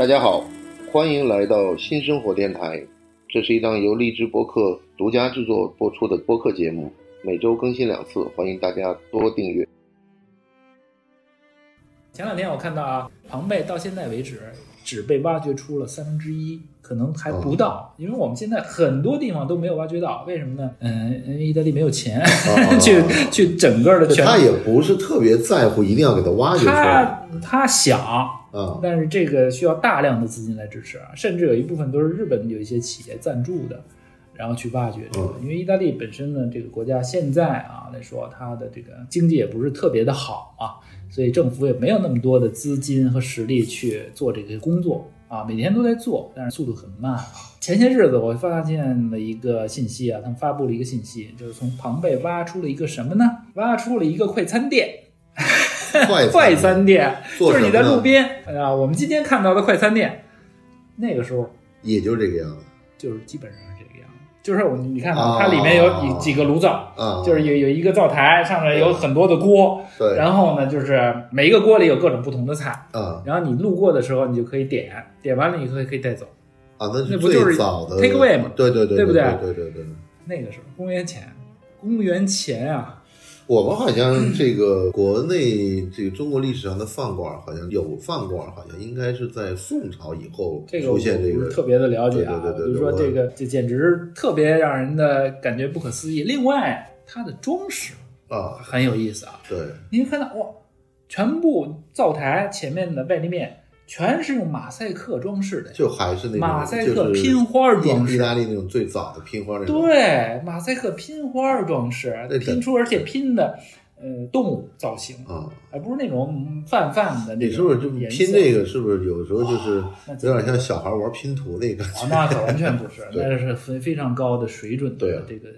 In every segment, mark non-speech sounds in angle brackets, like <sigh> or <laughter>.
大家好，欢迎来到新生活电台。这是一档由荔枝播客独家制作播出的播客节目，每周更新两次，欢迎大家多订阅。前两天我看到啊，庞贝到现在为止只被挖掘出了三分之一，可能还不到，因为我们现在很多地方都没有挖掘到。为什么呢？嗯，因为意大利没有钱、<laughs> 去去整个的全。他也不是特别在乎，一定要给他挖掘出来。他他想，啊，但是这个需要大量的资金来支持啊，甚至有一部分都是日本有一些企业赞助的，然后去挖掘这个。因为意大利本身呢，这个国家现在啊来说，它的这个经济也不是特别的好啊，所以政府也没有那么多的资金和实力去做这个工作啊，每天都在做，但是速度很慢啊。前些日子我发现了一个信息啊，他们发布了一个信息，就是从庞贝挖出了一个什么呢？挖出了一个快餐店。<laughs> 快餐店就是你在路边啊，我们今天看到的快餐店，那个时候也就这个样子，就是基本上。就是我你看它里面有几个炉灶，啊，就是有有一个灶台，上面有很多的锅，对，然后呢，就是每一个锅里有各种不同的菜，啊，然后你路过的时候，你就可以点，点完了以后可以带走，啊，那那不就是 take away 吗？对对对，对不对？对对对。那个时候公元前，公元前啊。我们好像这个国内这个中国历史上的饭馆，好像有饭馆，好像应该是在宋朝以后出现这个特别的了解啊。对对对，比如说这个，这简直特别让人的感觉不可思议。另外，它的装饰啊很有意思啊。对，您看到哇，全部灶台前面的外立面。全是用马赛克装饰的，就还是那种马赛克拼花装饰，意大利那种最早的拼花那种。对，马赛克拼花装饰，拼出而且拼的呃动物造型啊，而不是那种泛泛的那种。你是不是就拼这个？是不是有时候就是有点像小孩玩拼图那个？那可完全不是，<laughs> 那是非非常高的水准的这个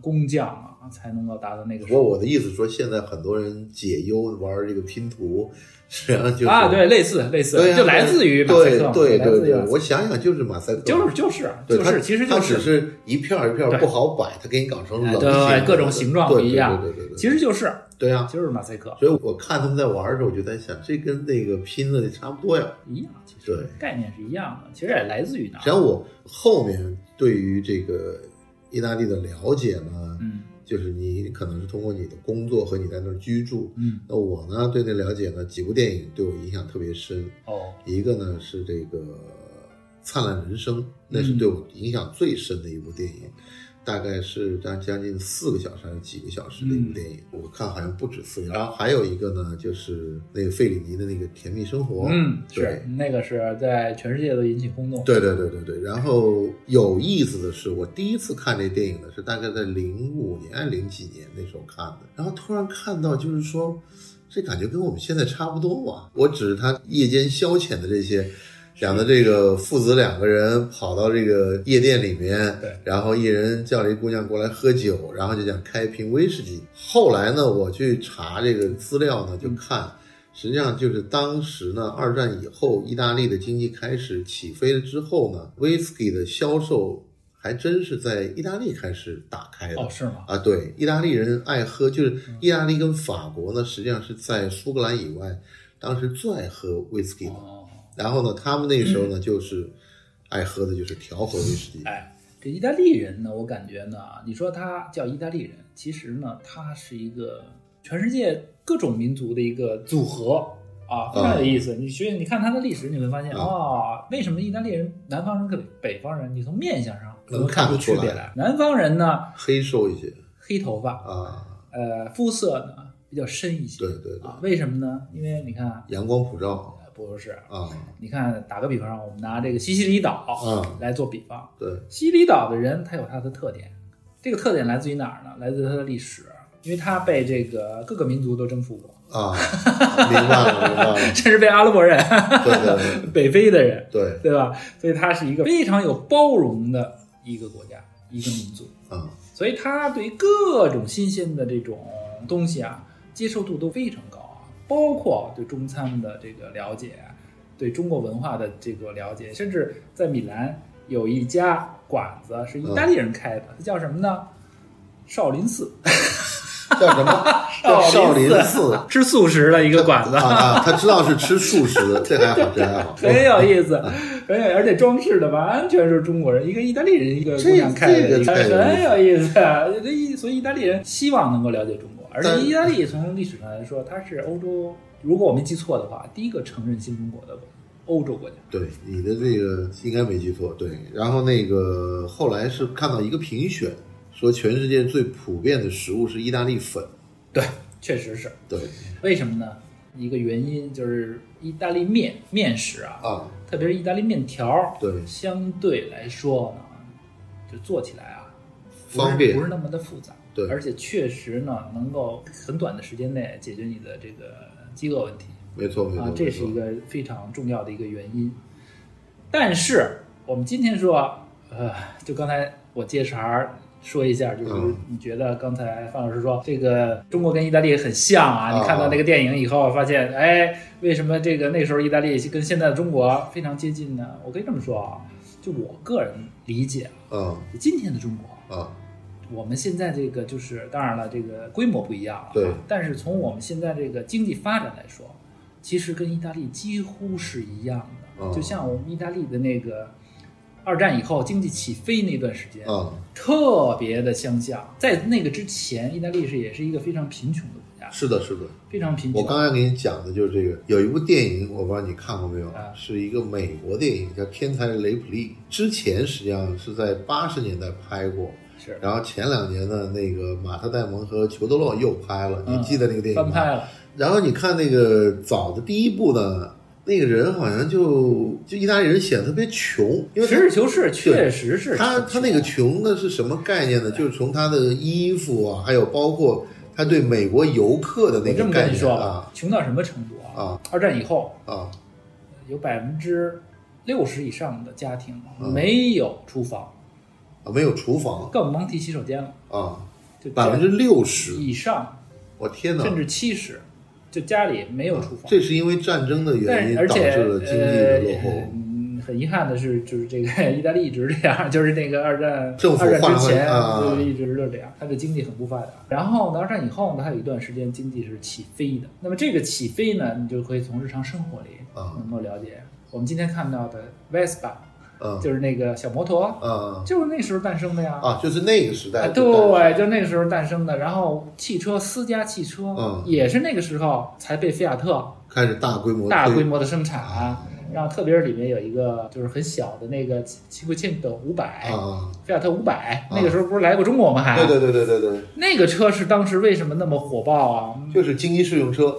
工匠啊，才能够达到那个。不过我的意思说，现在很多人解忧玩这个拼图。<laughs> 实际上就是啊，对，类似类似，就来自于马赛克，对对对，我想想就是马赛克，就是就是就是，其实它只是一片一片不好摆，它给你搞成棱形，各种形状不一样，对对对，其实就是对啊，就是马赛克。所以我看他们在玩的时候，我就在想，这跟那个拼的差不多呀，一样，其实概念是一样的，其实也来自于哪？实际上我后面对于这个意大利的了解呢，嗯。就是你可能是通过你的工作和你在那儿居住，嗯，那我呢对那了解呢几部电影对我影响特别深，哦，一个呢是这个《灿烂人生》，那是对我影响最深的一部电影。大概是将将近四个小时还是几个小时的一部电影，我看好像不止四个。然后还有一个呢，就是那个费里尼的那个《甜蜜生活》，嗯，是那个是在全世界都引起轰动。对对对对对。然后有意思的是，我第一次看这电影呢，是大概在零五年、零几年那时候看的。然后突然看到，就是说，这感觉跟我们现在差不多啊。我只是他夜间消遣的这些。讲的这个父子两个人跑到这个夜店里面，对然后一人叫了一姑娘过来喝酒，然后就讲开一瓶威士忌。后来呢，我去查这个资料呢，就看，实际上就是当时呢，二战以后，意大利的经济开始起飞了之后呢，威士忌的销售还真是在意大利开始打开的。哦，是吗？啊，对，意大利人爱喝，就是意大利跟法国呢，实际上是在苏格兰以外，当时最爱喝威士忌的。然后呢，他们那个时候呢，就是爱喝的就是调和威士忌。哎，这意大利人呢，我感觉呢，你说他叫意大利人，其实呢，他是一个全世界各种民族的一个组合啊，非常有意思。你学，你看他的历史，你会发现啊，为什么意大利人南方人跟北方人，你从面相上能看出区别来？南方人呢，黑瘦一些，黑头发啊，呃，肤色呢比较深一些。对对对。啊，为什么呢？因为你看阳光普照。不是啊，你看，打个比方，我们拿这个西西里岛啊来做比方。对，西西里岛的人他有他的特点，这个特点来自于哪儿呢？来自于他的历史，因为他被这个各个民族都征服过。啊，明白了，明白了，<laughs> 甚至被阿拉伯人、对对 <laughs> 北非的人，对。对吧？所以他是一个非常有包容的一个国家，一个民族。啊，所以他对于各种新鲜的这种东西啊，接受度都非常高。包括对中餐的这个了解，对中国文化的这个了解，甚至在米兰有一家馆子是意大利人开的，它叫什么呢？少林寺。叫什么？<laughs> 叫少林寺吃素食的一个馆子，<laughs> 啊啊，他知道是吃素食，这还好，这还好。<laughs> 很有意思，很有，而且装饰的完全是中国人，一个意大利人，一个姑娘开的，很有意思。这意所以意大利人希望能够了解中国，而且意大利从历史上来说，它是欧洲，如果我没记错的话，第一个承认新中国的欧洲国家。对你的这个应该没记错，对。然后那个后来是看到一个评选，说全世界最普遍的食物是意大利粉，对，确实是。对为什么呢？一个原因就是意大利面面食啊，啊，特别是意大利面条儿，对相对来说呢，就做起来啊，方便不是那么的复杂，对而且确实呢，能够很短的时间内解决你的这个饥饿问题没错没错，啊，这是一个非常重要的一个原因。但是我们今天说，呃，就刚才我接茬儿说一下，就是嗯你觉得刚才范老师说这个中国跟意大利很像啊？啊你看到那个电影以后，发现哎，为什么这个那时候意大利跟现在的中国非常接近呢？我可以这么说啊，就我个人理解啊，啊就今天的中国，啊，我们现在这个就是当然了，这个规模不一样了，啊对。但是从我们现在这个经济发展来说，其实跟意大利几乎是一样的。嗯就像我们意大利的那个二战以后经济起飞那段时间，嗯，特别的相像。在那个之前，意大利是也是一个非常贫穷的国家，是的，是的。非常贫穷。我刚才给你讲的就是这个，有一部电影，我不知道你看过没有，啊是一个美国电影，叫《天才雷普利》。之前实际上是在八十年代拍过，是然后前两年呢，那个马特·戴蒙和裘德洛又拍了，你嗯记得那个电影吗？翻拍了，然后你看那个早的第一部呢，那个人好像就就意大利人显得特别穷，因为实事求是，确实是他他那个穷穷的是什么概念呢？就是从他的衣服啊，还有包括他对美国游客的那个概念啊，穷到什么程度啊？啊二战以后，啊有百分之六十以上的家庭嗯没有厨房，啊，没有厨房更甭提洗手间了，啊，就百分之六十，以上，我天哪！甚至七十，就家里没有厨房。这是因为战争的原因导是而且致了经济的落后。呃嗯，很遗憾的是，就是这个 <laughs> 意大利一直这样，<laughs> 就是那个二战政府之前啊就是一直就是这样，它的经济很不发达。然后呢，二战以后呢，它有一段时间经济是起飞的。那么这个起飞呢，你就可以从日常生活里啊能够了解。我们今天看到的 Vespa 啊就是那个小摩托，啊就是那时候诞生的呀。啊！就是那个时代对，就那个时候诞生的。然后汽车，私家汽车，嗯也是那个时候才被菲亚特开始大规模大规模的生产。然后特别是里面有一个就是很小的那个七七千的五百、啊，菲亚特五百，那个时候不是来过中国吗？还对对对对对对，那个车是当时为什么那么火爆啊？就是经济适用车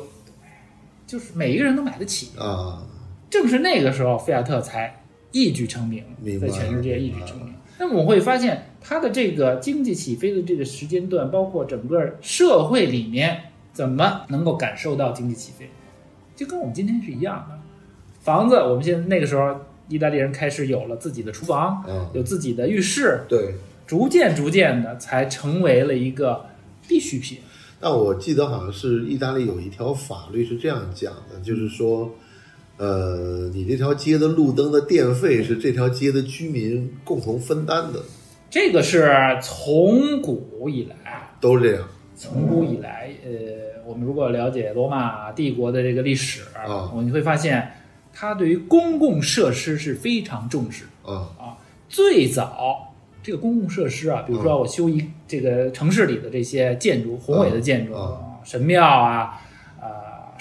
就是每一个人都买得起，啊，正是那个时候菲亚特才一举成名在全世界一举成名。那么我会发现，它的这个经济起飞的这个时间段，包括整个社会里面怎么能够感受到经济起飞，就跟我们今天是一样的。房子，我们现在那个时候，意大利人开始有了自己的厨房，嗯，有自己的浴室，对。逐渐逐渐的才成为了一个必需品。但我记得好像是意大利有一条法律是这样讲的，就是说，呃，你这条街的路灯的电费是这条街的居民共同分担的，这个是从古以来，都是这样。从古以来，呃，我们如果了解罗马帝国的这个历史，啊我们会发现，它对于公共设施是非常重视的。啊。啊。最早这个公共设施啊，比如说我修一这个城市里的这些建筑，宏伟的建筑，啊。神庙啊，呃，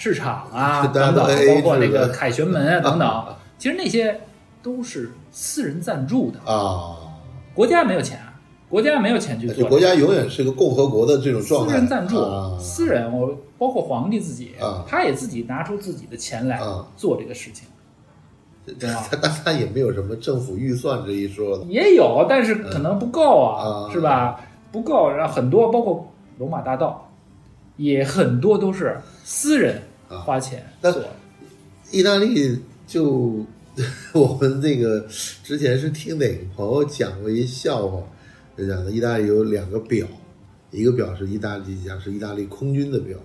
市场啊等等，包括那个凯旋门啊 <laughs> 等等，其实那些都是私人赞助的，啊，国家没有钱，国家没有钱去做国家永远是个共和国的这种状态。私人赞助，啊。私人，我包括皇帝自己，啊。他也自己拿出自己的钱来啊。做这个事情，对吧？他但他也没有什么政府预算这一说的。也有，但是可能不够啊，啊。是吧？不够，然后很多包括罗马大道，也很多都是私人花钱那。意大利就 <laughs> 我们那个之前是听哪个朋友讲过一笑话，就讲的意大利有两个表，一个表是意大利讲是意大利空军的表，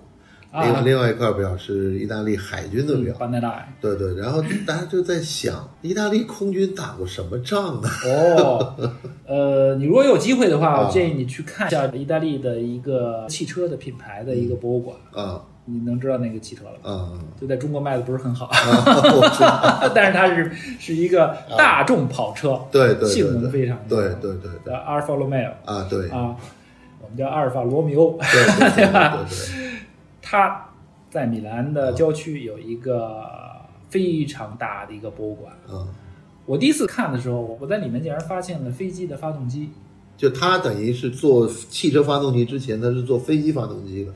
另外啊，另外一块表是意大利海军的表，班奈拉。对对，然后大家就在想，意大利空军打过什么仗呢？哦，呃，你如果有机会的话，啊我建议你去看一下意大利的一个汽车的品牌的一个博物馆，啊你能知道那个汽车了。嗯就在中国卖的不是很好，<laughs> 但是它是是一个大众跑车，对对对性能非常对对对对。叫阿尔法罗密欧啊，对。对啊，我们叫阿尔法罗密欧。对对对对，<laughs> 它在米兰的郊区有一个非常大的一个博物馆。嗯，我第一次看的时候，我我在里面竟然发现了飞机的发动机，就它等于是做汽车发动机之前，它是做飞机发动机的。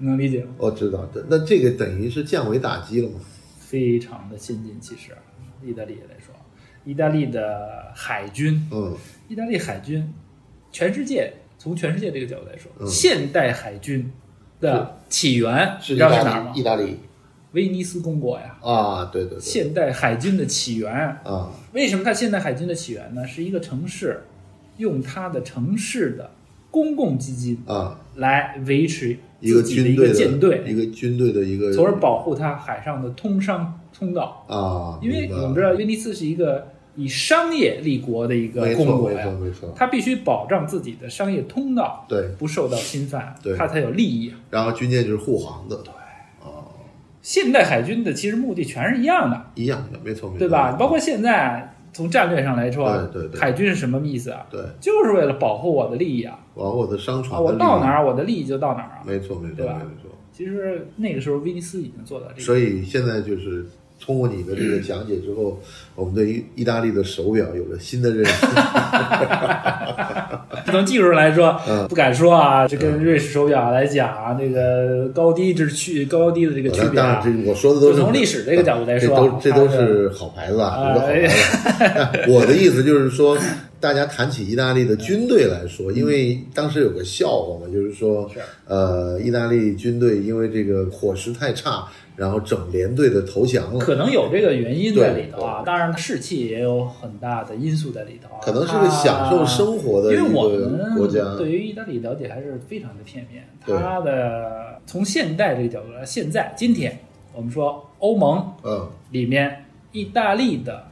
能理解吗？我知道，那这个等于是降维打击了吗？非常的先进，其实意大利来说，意大利的海军，嗯意大利海军，全世界从全世界这个角度来说，嗯现代海军的起源你知道是意大是哪儿吗，？意大利威尼斯公国呀。啊，对对对，现代海军的起源，啊为什么它现代海军的起源呢？是一个城市用它的城市的公共基金啊，来维持一个军队的个舰队，一个军队的一个，从而保护它海上的通商通道。啊，因为我们知道威尼斯是一个以商业立国的一个没错没公国呀错，没错，它必须保障自己的商业通道对，不受到侵犯对，它才有利益。然后军舰就是护航的，对，哦，现代海军的其实目的全是一样的，一样的，没错没错，对吧？包括现在从战略上来说，对对对海军是什么意思啊？对，就是为了保护我的利益啊！保护我的商啊，船，我到哪？儿，我的利益就到哪儿啊。没错没错对吧没错，其实那个时候威尼斯已经做到这个，所以现在就是。通过你的这个讲解之后，我们对于意大利的手表有了新的认识。<laughs> 从技术上来说，嗯。不敢说啊，这跟瑞士手表来讲啊，那个高低之区高低的这个区别当然，啊，这我说的都是从历史这个角度来说啊这都这都是好牌子啊，啊都是好牌子。我的意思就是说，大家谈起意大利的军队来说，因为当时有个笑话嘛，就是说，呃，意大利军队因为这个伙食太差，然后整连队的投降了，可能有这个原因在里头啊。当然，士气也有很大的因素在里头啊。可能是个享受生活的一因为我个们国家。对于意大利了解还是非常的片面。对它的从现代这个角度来，现在今天我们说欧盟嗯里面，意大利的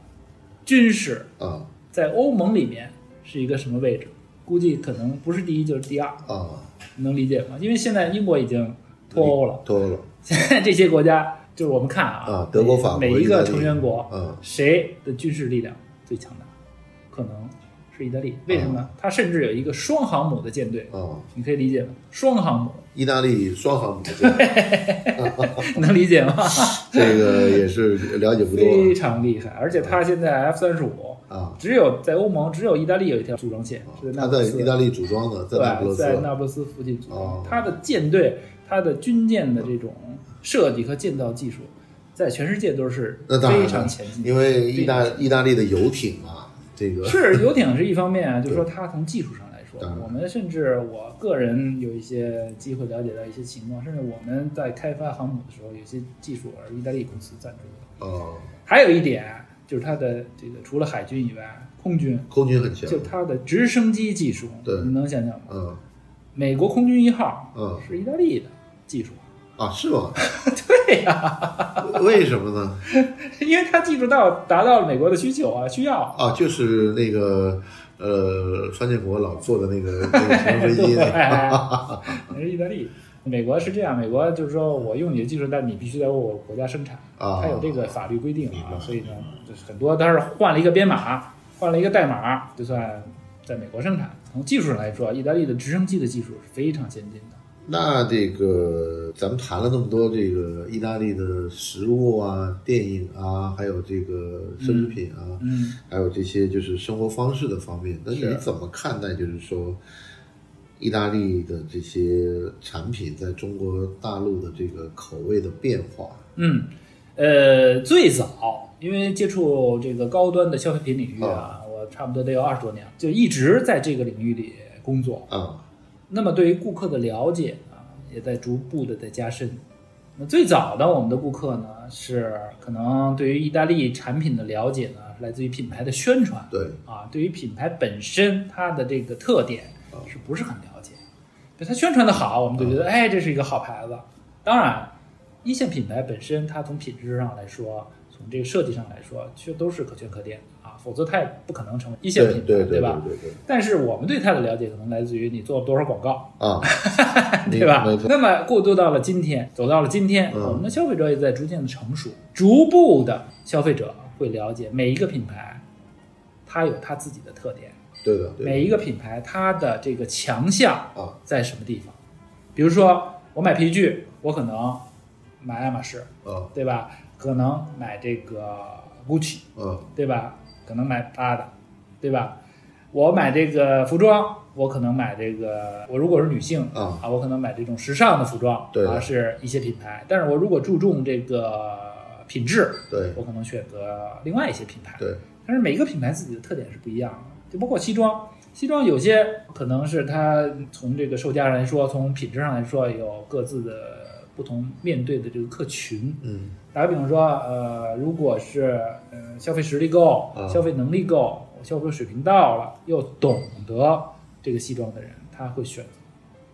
军事啊在欧盟里面是一个什么位置？估计可能不是第一就是第二，啊，能理解吗？因为现在英国已经脱欧了，脱欧了现 <laughs> 在这些国家就是我们看啊，啊德国法国每每一个成员国，嗯谁的军事力量最强大？可能是意大利。为什么呢？它甚至有一个双航母的舰队，啊，你可以理解吗？双航母意大利双航母舰，<laughs> 能理解吗？<laughs> 这个也是了解不多非常厉害，而且它现在 F 三十五啊。只有在欧盟只有意大利有一条组装线，是那不勒斯意大利组装的，在那不勒，斯在那不勒斯附近组装哦。它的舰队、它的军舰的这种设计和建造技术，在全世界都是非常前进的。因为意大意大利的游艇嘛，这个。是游艇是一方面啊，就是说它从技术上来说，我们甚至我个人有一些机会了解到一些情况，甚至我们在开发航母的时候，有些技术而意大利公司赞助的。哦，还有一点就是它的这个除了海军以外，空军。空军很强，就它的直升机技术，对。你能想象吗？嗯。美国空军一号嗯。是意大利的技术，啊，是吗？<laughs> 对呀、<laughs> 为什么呢？因为他技术到达到了美国的需求啊，需要。啊，就是那个呃，川建国老坐的那个那个直升飞机 <laughs> 那是意大利。美国是这样，美国就是说我用你的技术，但你必须在为我国家生产，啊它有这个法律规定啊，所以呢，就是很多它是换了一个编码，换了一个代码，就算在美国生产。从技术上来说，意大利的直升机的技术是非常先进的。那这个咱们谈了那么多这个意大利的食物啊、电影啊，还有这个奢侈品啊，嗯，还有这些就是生活方式的方面，那是你怎么看待就是说意大利的这些产品在中国大陆的这个口味的变化？嗯，呃，最早因为接触这个高端的消费品领域啊，我差不多得有二十多年了，就一直在这个领域里工作。啊那么对于顾客的了解啊，也在逐步的在加深。那最早的我们的顾客呢，是可能对于意大利产品的了解呢，来自于品牌的宣传对啊，对于品牌本身它的这个特点是不是很了解？对它宣传的好，我们就觉得哎，这是一个好牌子。当然，一线品牌本身它从品质上来说，从这个设计上来说，却都是可圈可点否则它也不可能成为一线品牌，对对吧？对对但是我们对它的了解可能来自于你做了多少广告，啊，对吧没错？那么过渡到了今天，走到了今天，嗯我们的消费者也在逐渐的成熟，逐步的消费者会了解每一个品牌，它有它自己的特点，对的，对的每一个品牌它的这个强项啊在什么地方？比如说我买皮具，我可能买爱马仕，啊对吧？可能买这个 GUCCI，啊对吧？可能买 Prada，对吧？我买这个服装，我可能买这个，我如果是女性啊我可能买这种时尚的服装，对啊，是一些品牌。但是我如果注重这个品质，对我可能选择另外一些品牌。对但是每一个品牌自己的特点是不一样的，就包括西装，西装有些可能是它从这个售价上来说，从品质上来说有各自的不同面对的这个客群。嗯打个比方说，呃，如果是呃消费实力够、啊消费能力够、消费水平到了，又懂得这个西装的人，他会选择，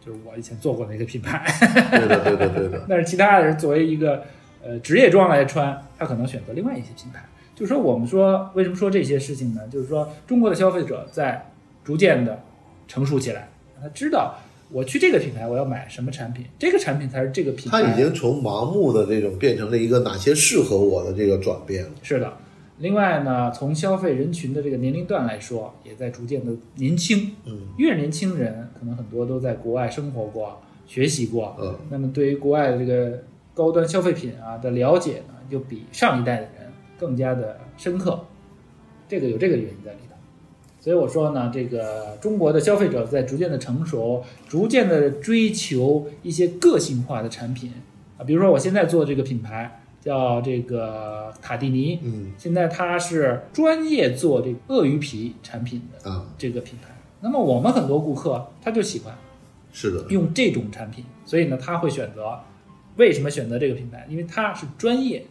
就是我以前做过的一个品牌。对的对的对的 <laughs> 但是其他的人作为一个呃职业装来穿，他可能选择另外一些品牌。就是说，我们说为什么说这些事情呢？就是说，中国的消费者在逐渐的成熟起来，他知道我去这个品牌我要买什么产品，这个产品才是这个品牌。他已经从盲目的这种变成了一个哪些适合我的这个转变了。是的。另外呢，从消费人群的这个年龄段来说，也在逐渐的年轻。嗯越年轻人，可能很多都在国外生活过、学习过，嗯那么对于国外的这个高端消费品啊的了解呢，就比上一代的人更加的深刻。这个有这个原因在里头。所以我说呢，这个中国的消费者在逐渐的成熟，逐渐的追求一些个性化的产品啊，比如说我现在做这个品牌叫这个塔蒂尼，嗯现在它是专业做这个鳄鱼皮产品的啊，这个品牌。那么我们很多顾客他就喜欢是的，用这种产品，所以呢他会选择。为什么选择这个品牌？因为它是专业，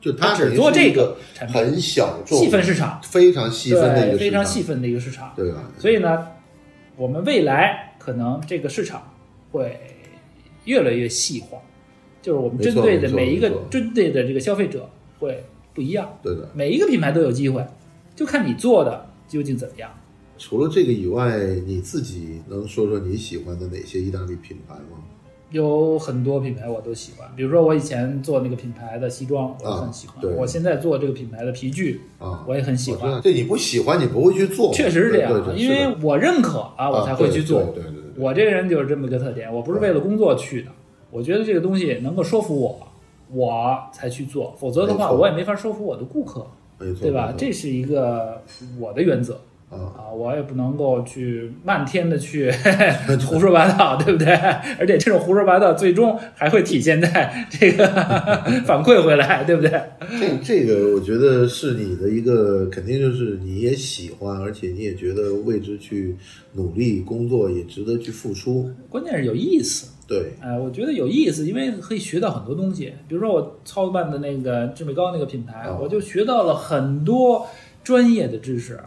就他只做这个产品，很小众、细分市场，非常细分的一对，个非常细分的一个市场。对吧？所以呢，我们未来可能这个市场会越来越细化，就是我们针对的每一个针对的这个消费者会不一样，对的。每一个品牌都有机会，就看你做的究竟怎么样。除了这个以外，你自己能说说你喜欢的哪些意大利品牌吗？有很多品牌我都喜欢，比如说我以前做那个品牌的西装，我很喜欢；对。我现在做这个品牌的皮具，啊，我也很喜欢。我知道这你不喜欢，你不会去做，确实是这样对，对因为我认可啊，我才会去做。对对对对对我这个人就是这么个特点，我不是为了工作去的，我觉得这个东西能够说服我，我才去做，否则的话我也没法说服我的顾客，没错，对吧？这是一个我的原则啊，啊，我也不能够去漫天的去 <laughs> 胡说八道，对不对？而且这种胡说八道最终还会体现在这个 <laughs> 反馈回来，对不对？这这个我觉得是你的一个，肯定就是你也喜欢，而且你也觉得为之去努力工作，也值得去付出。关键是有意思。对，哎，我觉得有意思，因为可以学到很多东西。比如说我操办的那个智美高那个品牌，哦我就学到了很多专业的知识。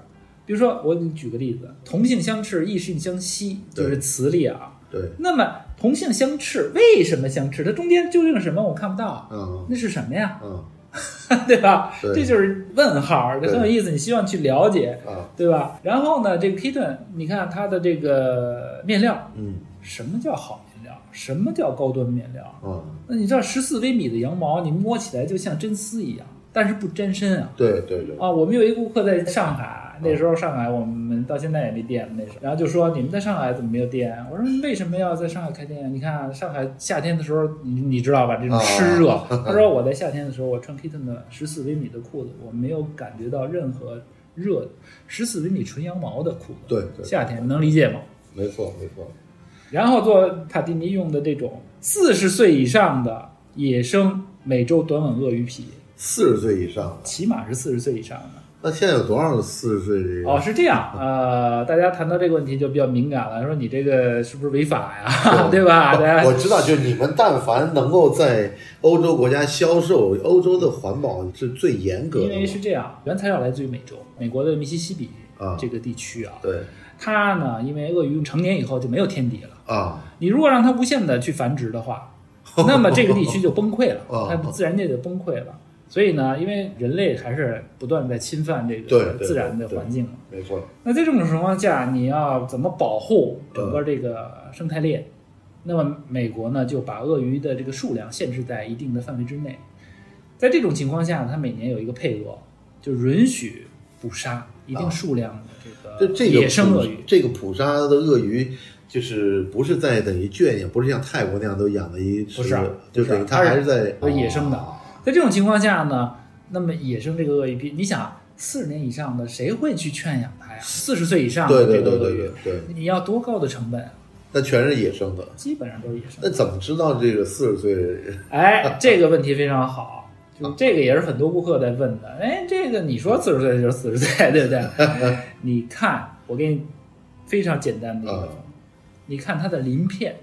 比如说，我给你举个例子，同性相斥，异性相吸，就是磁力啊。对，那么同性相斥，为什么相斥？它中间究竟是什么？我看不到，嗯那是什么呀？嗯 <laughs> 对吧？对这就是问号，这很有意思，你希望去了解，啊对吧？然后呢，这个 Kitten，你看它的这个面料，嗯什么叫好面料？什么叫高端面料？嗯，那你知道十四微米的羊毛，你摸起来就像真丝一样，但是不沾身啊。对对对，啊，我们有一顾客在上海，那时候上海我们到现在也没店，那时候，然后就说你们在上海怎么没有店？我说为什么要在上海开店？你看上海夏天的时候，你你知道吧，这种湿热。<laughs> 他说我在夏天的时候，我穿 Kitten 的十四厘米的裤子，我没有感觉到任何热，十四厘米纯羊毛的裤子，对对夏天能理解吗？没错没错，然后做塔蒂尼用的这种四十岁以上的野生美洲短吻鳄鱼皮，四十岁以上的，起码是四十岁以上的。那现在有多少四十岁这个？哦，是这样，呃，大家谈到这个问题就比较敏感了，说你这个是不是违法呀，<laughs> 对吧？大家我知道，就是你们但凡能够在欧洲国家销售，欧洲的环保是最严格的。因为是这样，原材料来自于美洲，美国的密西西比啊这个地区啊，对它呢，因为鳄鱼成年以后就没有天敌了，啊，你如果让它无限的去繁殖的话，<laughs> 那么这个地区就崩溃了 <laughs> 哦，它自然界就崩溃了。所以呢，因为人类还是不断在侵犯这个自然的环境嘛。没错，那在这种情况下，你要怎么保护整个这个生态链？那么美国呢，就把鳄鱼的这个数量限制在一定的范围之内。在这种情况下，它每年有一个配额，就允许捕杀一定数量的这个野生鳄鱼。这个捕杀的鳄鱼。就是不是在等于圈养，不是像泰国那样都养了一不是就等于它还是在野生的哦在这种情况下呢，那么野生这个鳄鱼皮，你想四十年以上的谁会去圈养它呀？四十岁以上的对对这个鳄鱼对对，对对，你要多高的成本啊？那全是野生的。基本上都是野生那。怎么知道这个四十岁？<laughs> 哎，这个问题非常好，就这个也是很多顾客在问的。哎，这个你说四十岁就是四十岁，对不对？<laughs> 你看，我给你非常简单的一个嗯，你看它的鳞片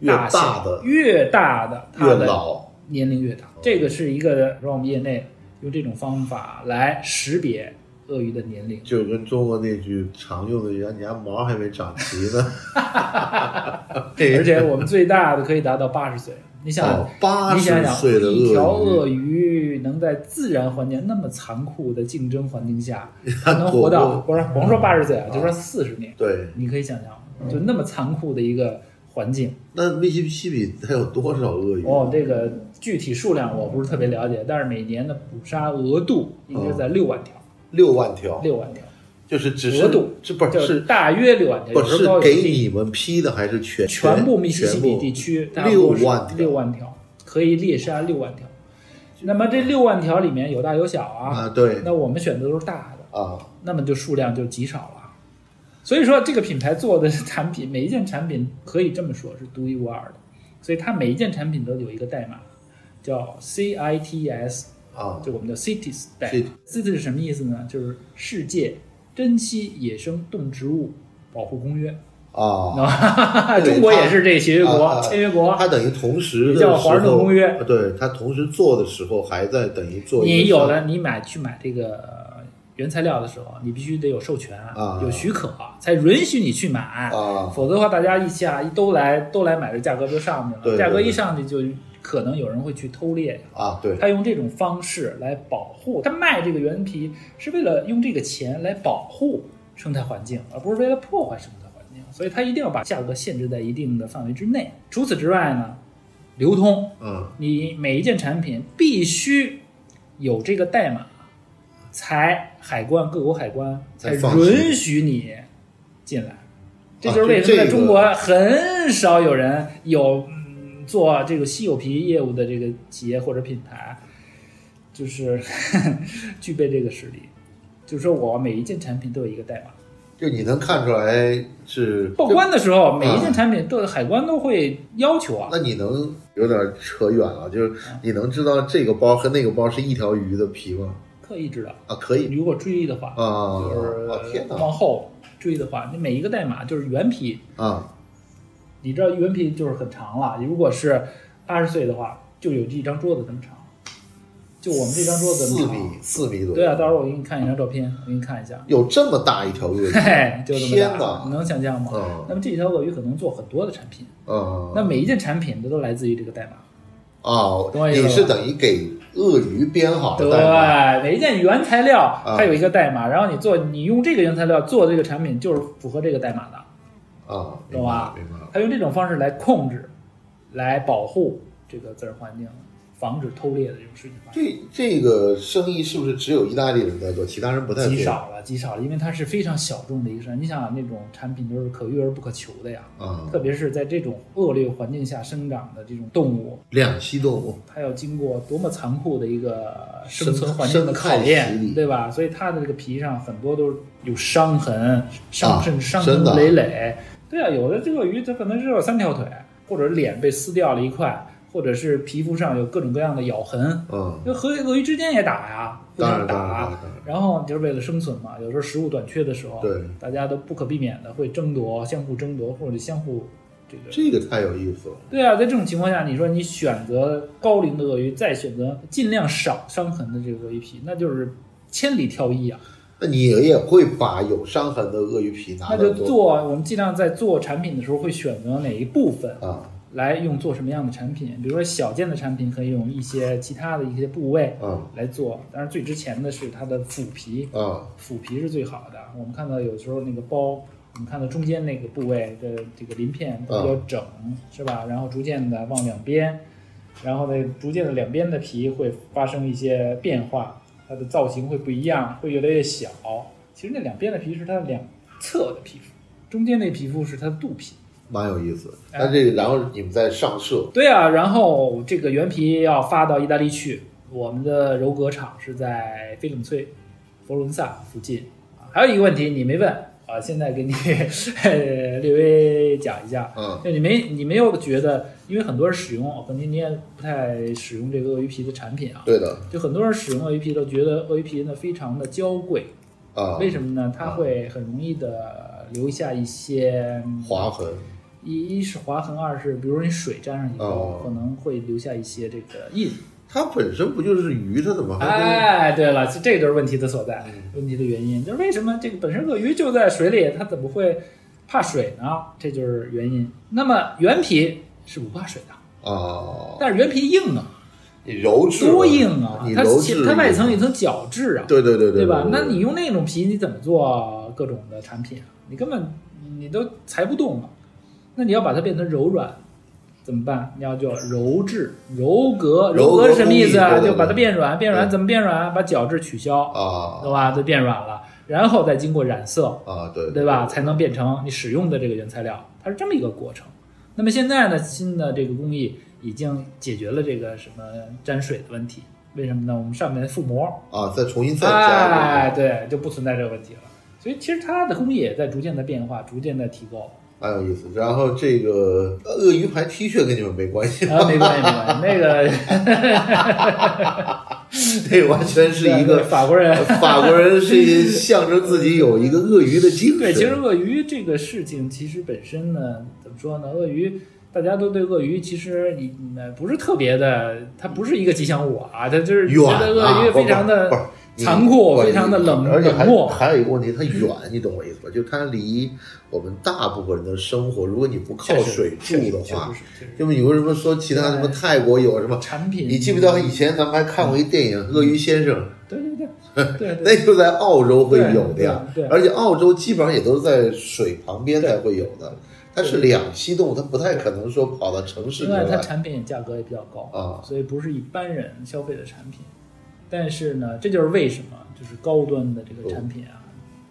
越大的越大的，它的越老，年龄越大。这个是一个让我们业内用这种方法来识别鳄鱼的年龄。就跟中国那句常用的一样，你家毛还没长齐呢。<laughs> 而且我们最大的可以达到八十岁。你想，哦，八十你想想，岁的一条鳄鳄鱼，能在自然环境那么残酷的竞争环境下，<laughs> 它能活到过不是甭说八十岁啊，啊就说四十年，对，你可以想象，就那么残酷的一个环境。那密西西比它有多少鳄鱼？哦，这个具体数量我不是特别了解，但是每年的捕杀额度应该在六万条，六万条，六万条，就是只是额度这不是是是大约六万条，不是给你们批的还是全全部密西西比地区六万条六万条可以猎杀六万条。那么这六万条里面有大有小啊，啊？对那我们选择都是大的，啊，那么就数量就极少了。所以说，这个品牌做的产品，每一件产品可以这么说是独一无二的，所以它每一件产品都有一个代码，叫 CITS，啊，就我们的 CITES 代 CITES 码。CITES 是什么意思呢？就是世界珍稀野生动植物保护公约。啊，对 <laughs> 中国也是这协约国、签约国。它等于同时叫华盛顿公约对，它同时做的时候还在等于做你有项了，你买去买这个原材料的时候，你必须得有授权、啊有许可，才允许你去买。啊，否则的话，大家一下一都来都来买，这价格就上去了。对对价格一上去，就可能有人会去偷猎。啊，对，他用这种方式来保护，他卖这个原皮是为了用这个钱来保护生态环境，而不是为了破坏生态环境。所以他一定要把价格限制在一定的范围之内。除此之外呢，流通，嗯你每一件产品必须有这个代码，才海关各国海关才允许你进来。这啊就是为什么在中国很少有人有嗯做这个稀有皮业务的这个企业或者品牌，就是 <laughs> 具备这个实力。就是说我每一件产品都有一个代码，就你能看出来是报关的时候每一件产品都海关都会要求啊。那你能有点扯远了，就是你能知道这个包和那个包是一条鱼的皮吗？可以知道，啊，可以。如果追的话，啊就是往后追的话，你每一个代码就是原皮，啊。你知道原皮就是很长了。如果是八十岁的话，就有这张桌子这么长，就我们这张桌子。四米四米左右，对啊，到时候我给你看一张照片，我给你看一下，有这么大一条鳄鱼就这么大，天哪。你能想象吗？嗯。那么这条鳄鱼可能做很多的产品，嗯，那每一件产品它都来自于这个代码。哦你是等于给鳄鱼编好的代码对，每一件原材料啊它有一个代码，然后你做，你用这个原材料做这个产品就是符合这个代码的。啊，明懂吧白明白了。它用这种方式来控制、来保护这个自然环境，防止偷猎的这种事情发生。这这个生意是不是只有意大利人在做，其他人不太做？极少了，极少了，因为它是非常小众的一个生意。你想想，那种产品都是可遇而不可求的呀，啊，特别是在这种恶劣环境下生长的这种动物，两栖动物它要经过多么残酷的一个生存环境的考验，礼对吧？所以它的这个皮上很多都是有伤痕，伤啊甚至伤痕累累。对啊，有的这个鱼它可能只有三条腿，或者脸被撕掉了一块，或者是皮肤上有各种各样的咬痕。嗯，就和鳄鱼之间也打呀，互当然相打然后就是为了生存嘛。有时候食物短缺的时候，对大家都不可避免的会争夺，相互争夺或者相互这个。这个太有意思了。对啊，在这种情况下，你说你选择高龄的鳄鱼，再选择尽量少伤痕的这个鳄鱼皮，那就是千里挑一啊。那你也会把有伤痕的鳄鱼皮拿那来就做，我们尽量在做产品的时候会选择哪一部分啊来用做什么样的产品。比如说小件的产品可以用一些其他的一些部位嗯来做，当然最值钱的是它的腐皮，啊腐皮是最好的。我们看到有时候那个包，我们看到中间那个部位的这个鳞片都比较整，是吧？然后逐渐的往两边，然后呢，逐渐的两边的皮会发生一些变化，它的造型会不一样，会越来越小。其实那两边的皮是它两侧的皮肤，中间那皮肤是它的肚皮。蛮有意思。哎。那这个，然后你们再上色，对啊，然后这个原皮要发到意大利去，我们的柔革厂是在菲冷翠、佛罗伦萨附近。啊。还有一个问题你没问啊，现在给你呃略微讲一下，嗯。就你没你没有觉得，因为很多人使用，可能你也不太使用这个鳄鱼皮的产品啊，对的。就很多人使用鳄鱼皮都觉得鳄鱼皮呢非常的娇贵，啊，为什么呢？它会很容易的留下一些划痕一一是划痕，二是比如你水沾上以后，哦可能会留下一些这个印。它本身不就是鱼，它怎么？哎，对了，这这就是问题的所在，嗯问题的原因就是为什么这个本身鳄鱼就在水里，它怎么会怕水呢？这就是原因。那么原皮是不怕水的，哦，但是原皮硬啊，你柔质多硬啊！它它外层有一层角质啊，对对对对吧？那你用那种皮，你怎么做各种的产品啊？你根本你都裁不动啊。那你要把它变成柔软，怎么办？你要叫柔质、柔革。柔革革是什么意思啊？就把它变软，变软怎么变软？把角质取消，啊对吧？就变软了，然后再经过染色，啊对对吧？才能变成你使用的这个原材料，它是这么一个过程。那么现在呢，新的这个工艺已经解决了这个什么沾水的问题。为什么呢？我们上面覆膜，啊，再重新再加哎，对，就不存在这个问题了。所以其实它的工艺也在逐渐的变化，逐渐的提高。蛮有意思。然后这个鳄鱼牌 T 恤跟你们没关系，啊，没关系，没关系，那个 <laughs> 这完全是一个 <laughs> 法国人。法国人是象征自己有一个鳄鱼的精神。对，其实鳄鱼这个事情，其实本身呢，怎么说呢？鳄鱼，大家都对鳄鱼其实你呃不是特别的，它不是一个吉祥物啊，它就是觉远得鳄啊，鱼非常的残酷，非常的冷而且还。还有一个问题，它远，你懂我意思吧？就它离我们大部分人的生活，如果你不靠水住的话就有为什么说其他什么泰国有什么？产品，你记不记得以前咱们还看过一电影《鳄鱼先生》？对对对 <laughs> 对对，那就在澳洲会有的呀对而且澳洲基本上也都是在水旁边才会有的。它是两栖动物，它不太可能说跑到城市之另外，它产品价格也比较高啊所以不是一般人消费的产品。但是呢，这就是为什么就是高端的这个产品啊，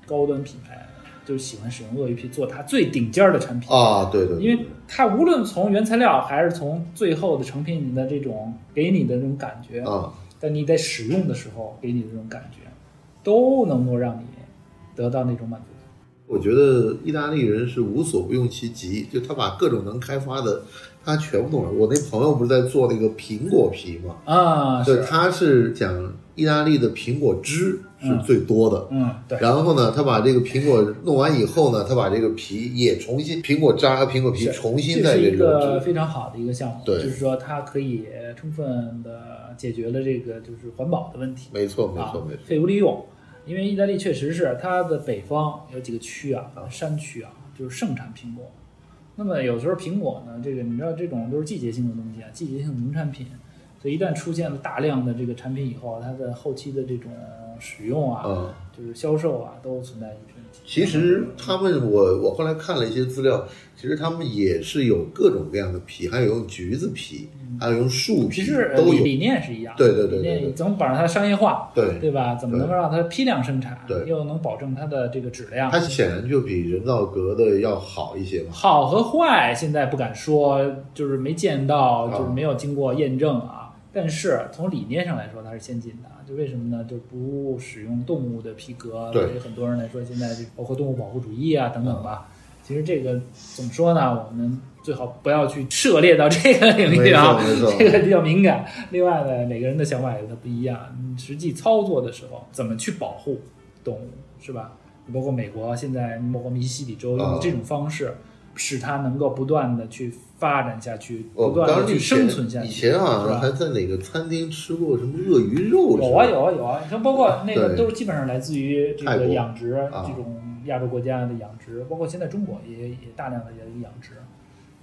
高端品牌就喜欢使用鳄鱼皮做它最顶尖儿的产品，啊，对对，对因为它无论从原材料还是从最后的成品的这种给你的这种感觉，啊，在你在使用的时候给你的这种感觉，都能够让你得到那种满足感。我觉得意大利人是无所不用其极，就他把各种能开发的，他全部弄了。我那朋友不是在做那个苹果皮嘛？啊，对，他是讲意大利的苹果汁是最多的。嗯，对，然后呢，他把这个苹果弄完以后呢，他把这个皮也重新苹果渣和苹果皮重新这是一再这个个非常好的一个项目，对就是说它可以充分的解决了这个就是环保的问题，没错没啊错没错，废物利用。因为意大利确实是它的北方有几个区啊，山区啊，就是盛产苹果。那么有时候苹果呢，这个你知道这种都是季节性的东西啊，季节性农产品，所以一旦出现了大量的这个产品以后，它的后期的这种使用啊，嗯。就是销售啊，都存在一些问题。其实他们，我我后来看了一些资料，其实他们也是有各种各样的皮，还有用橘子皮，还有用树皮，其实呃都有。理理念是一样的，对对对怎么保证它商业化，对，对吧？怎么能够让它批量生产，对又能保证它的这个质量？它显然就比人造革的要好一些嘛。好和坏现在不敢说，就是没见到，啊就是没有经过验证啊。但是从理念上来说，它是先进的。就为什么呢？就不使用动物的皮革，对于很多人来说，现在就包括动物保护主义啊等等吧。其实这个怎么说呢？我们最好不要去涉猎到这个领域啊，这个比较敏感。另外呢，每个人的想法也它不一样，你实际操作的时候怎么去保护动物，是吧？包括美国现在，包括密西西比州用啊这种方式，使它能够不断的去发展下去，不断的生存下去。以前好像还在哪个餐厅吃过什么鳄鱼肉？有啊有啊有啊，你看，包括那个都是基本上来自于这个养殖，啊这种亚洲国家的养殖，包括现在中国也也大量的也有养殖。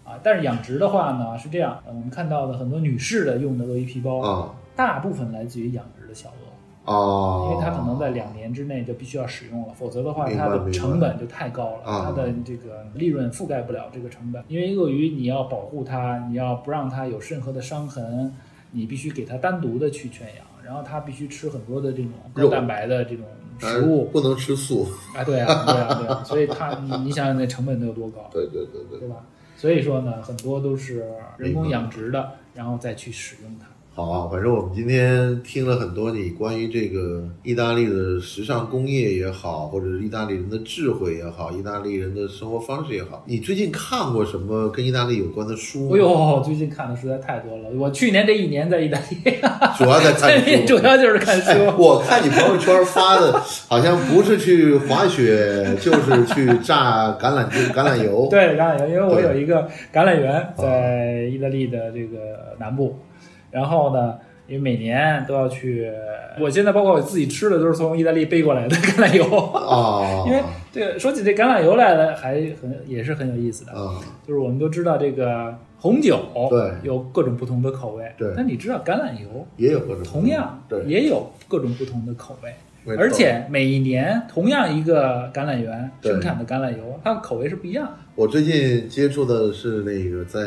啊。但是养殖的话呢是这样，呃我们看到的很多女士的用的鳄鱼皮包，啊大部分来自于养殖的小鳄，啊，因为它可能在两年之内就必须要使用了，否则的话它的成本就太高了，啊它的这个利润覆盖不了这个成本。因为鳄鱼你要保护它，你要不让它有任何的伤痕，你必须给它单独的去圈养，然后它必须吃很多的这种高肉蛋白的这种食物。不能吃素。啊，对啊，对啊，对啊，所以它你你想想那成本得有多高，<laughs> 对对对对对吧？所以说呢，很多都是人工养殖的，然后再去使用它。好啊，反正我们今天听了很多你关于这个意大利的时尚工业也好，或者是意大利人的智慧也好，意大利人的生活方式也好。你最近看过什么跟意大利有关的书吗？哎呦，最近看的实在太多了。我去年这一年在意大利，<laughs> 主要在看书。<laughs> 主要就是看书。哎，我看你朋友圈发的，好像不是去滑雪，就是去榨橄榄橄榄油。<laughs> 对橄榄油，因为我对有一个橄榄园在意大利的这个南部，然后呢，因为每年都要去，我现在包括我自己吃的都是从意大利背过来的橄榄油。啊，<laughs> 因为这个说起这橄榄油来了，还很也是很有意思的，啊，就是我们都知道这个红酒对。有各种不同的口味，对。但你知道橄榄油也有各种同样对，也有各种不同的口味。而且每一年同样一个橄榄园生产的橄榄油，它的口味是不一样的。我最近接触的是那个在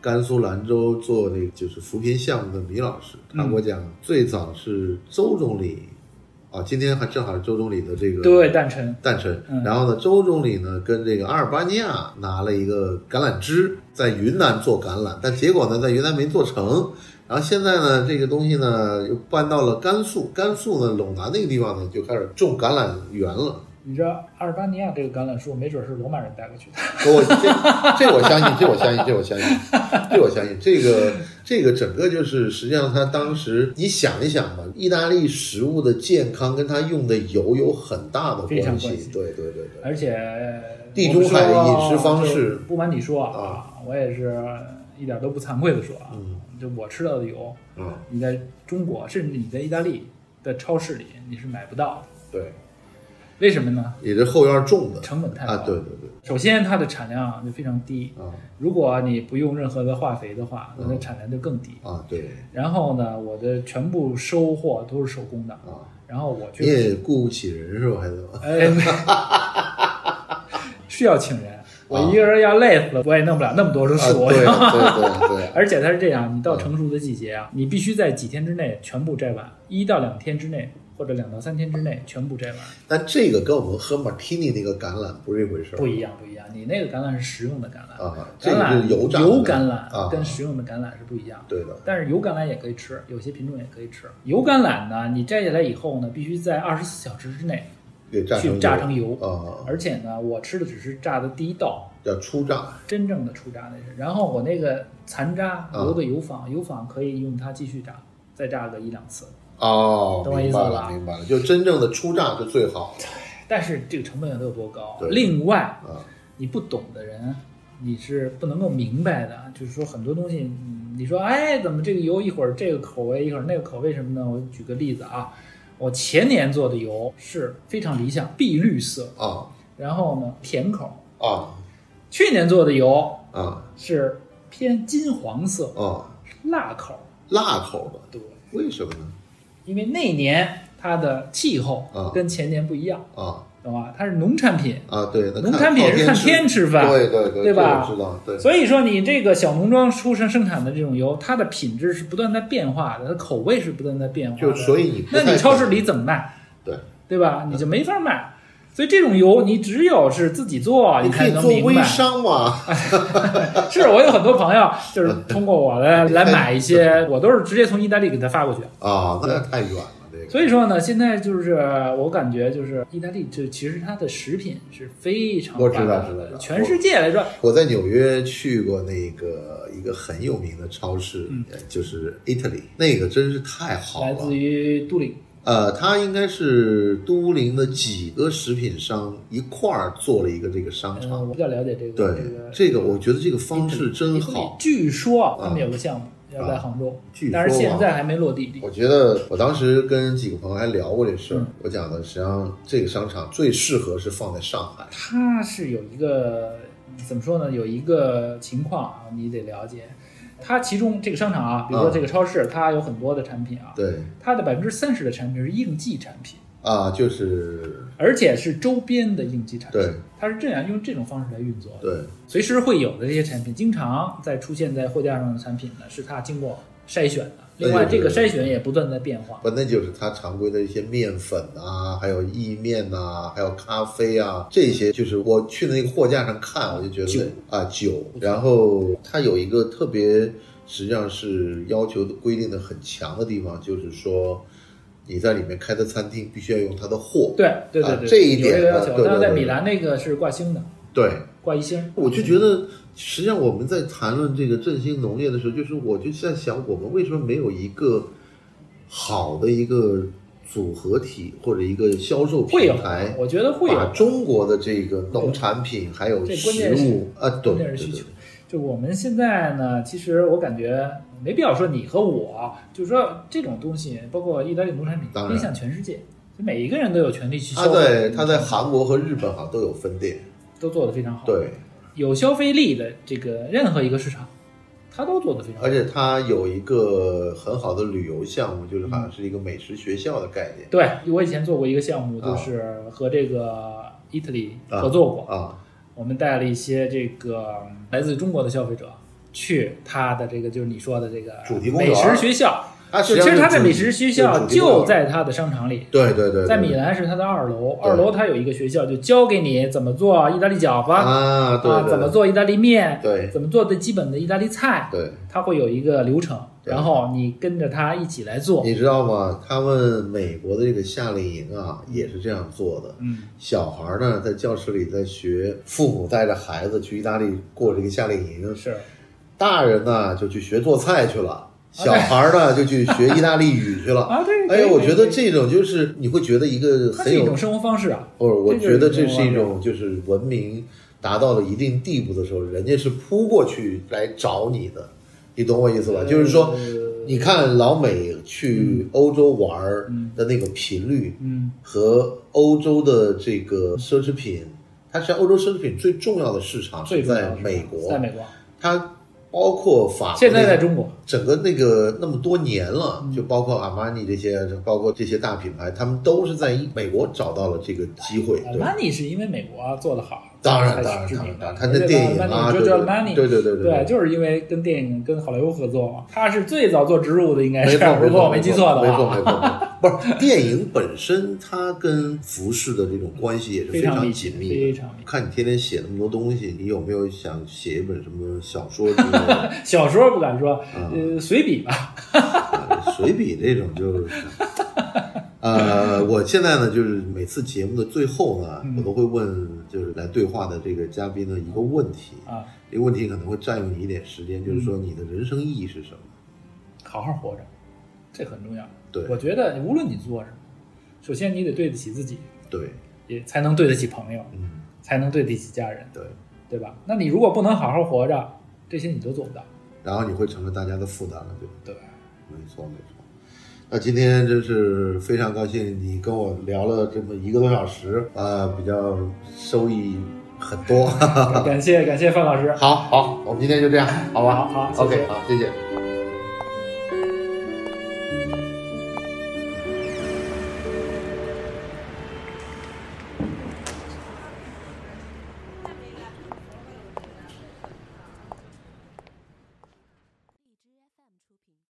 甘肃兰州做那个就是扶贫项目的米老师，他给我讲，最早是周总理，啊，今天还正好是周总理的这个对，诞辰，诞辰，嗯然后呢，周总理呢跟这个阿尔巴尼亚拿了一个橄榄枝，在云南做橄榄，但结果呢，在云南没做成。然后现在呢，这个东西呢又搬到了甘肃，甘肃呢陇南那个地方呢就开始种橄榄园了。你知道阿尔巴尼亚这个橄榄树，没准是罗马人带过去的。我这这我相信，这我相信，这我相信，这我相信。这个这个整个就是，实际上他当时你想一想吧，意大利食物的健康跟他用的油有很大的关系。对对对对。而且地中海的饮食方式不瞒你说啊，我也是一点都不惭愧的说啊，嗯就我吃到的油，嗯，你在中国甚至你在意大利的超市里你是买不到的。对，为什么呢？也是后院种的。成本太高。啊，对对对。首先它的产量就非常低，啊。如果你不用任何的化肥的话，嗯那它产量就更低。啊对。然后呢，我的全部收获都是手工的，啊，然后我你，也雇不起人是吧？还得哎，<laughs> 需要请人，我一个人要累死了，我也弄不了那么多的啊，树。对对对对，<laughs> 而且它是这样，你到成熟的季节啊，你必须在几天之内全部摘完，一到两天之内或者两到三天之内全部摘完，但这个跟我们喝马提尼那个橄榄不是一回事儿不一样不一样。你那个橄榄是食用的橄榄，啊，这橄榄个是油橄榄啊，跟食用的橄榄是不一样的。对的，但是油橄榄也可以吃，有些品种也可以吃。油橄榄呢，你摘下来以后呢，必须在二十四小时之内去榨成油。啊，而且呢，我吃的只是榨的第一道，叫初榨真正的初榨那是。然后我那个残渣啊留给油坊，油坊可以用它继续榨，再榨个一两次。哦，懂我意明白了吧明白了，就真正的出榨是最好但是这个成本得有多高？对另外，啊你不懂的人，你是不能够明白的。就是说很多东西，嗯，你说，哎，怎么这个油一会儿这个口味，一会儿那个口味什么呢？我举个例子啊，我前年做的油是非常理想，碧绿色，啊然后呢甜口。啊去年做的油啊是偏金黄色，啊，辣口。辣口的，对，为什么呢？因为那年它的气候啊跟前年不一样，啊懂吧？它是农产品，啊，对，农产品是看天吃饭，对对对，对吧知道，对，所以说，你这个小农庄出生生产的这种油，它的品质是不断在变化的，它口味是不断在变化的。就所以你那你超市里怎么卖？对，对吧？你就没法卖。所以这种油，你只有是自己做，你可才以做微能明白。商嘛，<laughs> 是我有很多朋友，就是通过我来来买一些，<laughs> 我都是直接从意大利给他发过去。啊，那太远了，这个所以说呢，现在就是我感觉就是意大利，就其实它的食品是非常我知道知道全世界来说，我在纽约去过那个一个很有名的超市，就是 Italy，那个真是太好了来自。于都灵。呃，它应该是都灵的几个食品商一块儿做了一个这个商嗯，场。我比较了解这个。对这个，这个我觉得这个方式真好。据说啊，他们有个项目要在杭州，据说但是现啊在还没落地。我觉得我当时跟几个朋友还聊过这事儿嗯，我讲的实际上这个商场最适合是放在上海。它是有一个怎么说呢？有一个情况啊，你得了解，它其中这个商场啊，比如说这个超市，它有很多的产品啊，对它的百分之三十的产品是应季产品，啊，就是而且是周边的应季产品。对它是这样用这种方式来运作的。对随时会有的这些产品，经常在出现在货架上的产品呢，是它经过筛选的。另外，这个筛选也不断在变化。不，那就是它常规的一些面粉啊，还有意面呐、还有咖啡啊，这些就是我去那个货架上看，我就觉酒得啊酒，然后它有一个特别，实际上是要求的规定的很强的地方，就是说你在里面开的餐厅必须要用它的货。对对对对，啊这一点要求。但是在米兰那个是挂星的，对，挂一星。我就觉得，实际上我们在谈论这个振兴农业的时候，就是我就在想，我们为什么没有一个好的一个组合体或者一个销售平台，，我觉得会把有。中国的这个农产品还有这食物啊，对对对。就我们现在呢，其实我感觉没必要说你和我，就是说这种东西，包括意大利农产品，当面向全世界，就每一个人都有权利去他消费。在他在韩国和日本好像都有分店，都做得非常好。，对，有消费力的这个任何一个市场，它都做得非常好。而且它有一个很好的旅游项目，就是好像是一个美食学校的概念对我以前做过一个项目，啊就是和这个 Italy 啊合作过，啊，我们带了一些这个来自中国的消费者去他的这个就是你说的这个主题公园美食学校，它就其实他的美食学校就在他的商场里。对对对，在米兰是它的二楼，二楼它有一个学校，就教给你怎么做意大利饺子啊，对啊，怎么做意大利面，对怎么做最基本的意大利菜，对。他会有一个流程，然后你跟着他一起来做。你知道吗？他们美国的这个夏令营啊，也是这样做的。嗯，小孩呢在教室里在学，父母带着孩子去意大利过这个夏令营，是大人呢就去学做菜去了，小孩呢就去学意大利语去了。啊，对。哎呀，我觉得这种就是你会觉得一个很有一种，生活方式啊。或者我觉得这是一种就是文明达到了一定地步的时候，人家是扑过去来找你的，你懂我意思吧？就是说，呃你看老美去欧洲玩儿的那个频率，嗯，和欧洲的这个奢侈品，它实际上欧洲奢侈品最重要的市场是在美国，在美国，它包括法国现在在中国，整个那个那么多年了，嗯。就包括阿玛尼这些，包括这些大品牌，他们都是在美国找到了这个机会，对。Armani 是因为美国做的好，当然，当然，当然，。他那电影啊，对就叫 Armani，对对对对。对，就是因为跟电影跟好莱坞合作嘛，他是最早做植入的，应该是，没错，如果我没记错的没错，话，没错，没错，不是电影本身，它跟服饰的这种关系也是非常紧密的。非常密。看你天天写那么多东西，你有没有想写一本什么小说之类的？<laughs> 小说不敢说，嗯呃，随笔吧。呃 <laughs> 随笔这种就是，呃，我现在呢，就是每次节目的最后呢，嗯我都会问，就是来对话的这个嘉宾的一个问题。啊，这个问题可能会占用你一点时间，就是说你的人生意义是什么？好好活着，这很重要。对我觉得无论你做什么，首先你得对得起自己，对，也才能对得起朋友，嗯，才能对得起家人，对。对吧？那你如果不能好好活着，这些你都做不到。然后你会成为大家的负担了，对吧？对，没错，没错。那今天真是非常高兴，你跟我聊了这么一个多小时，啊，比较收益很多。<laughs> 感谢感谢范老师。好好，我们今天就这样，好吧？好 OK，好，谢谢。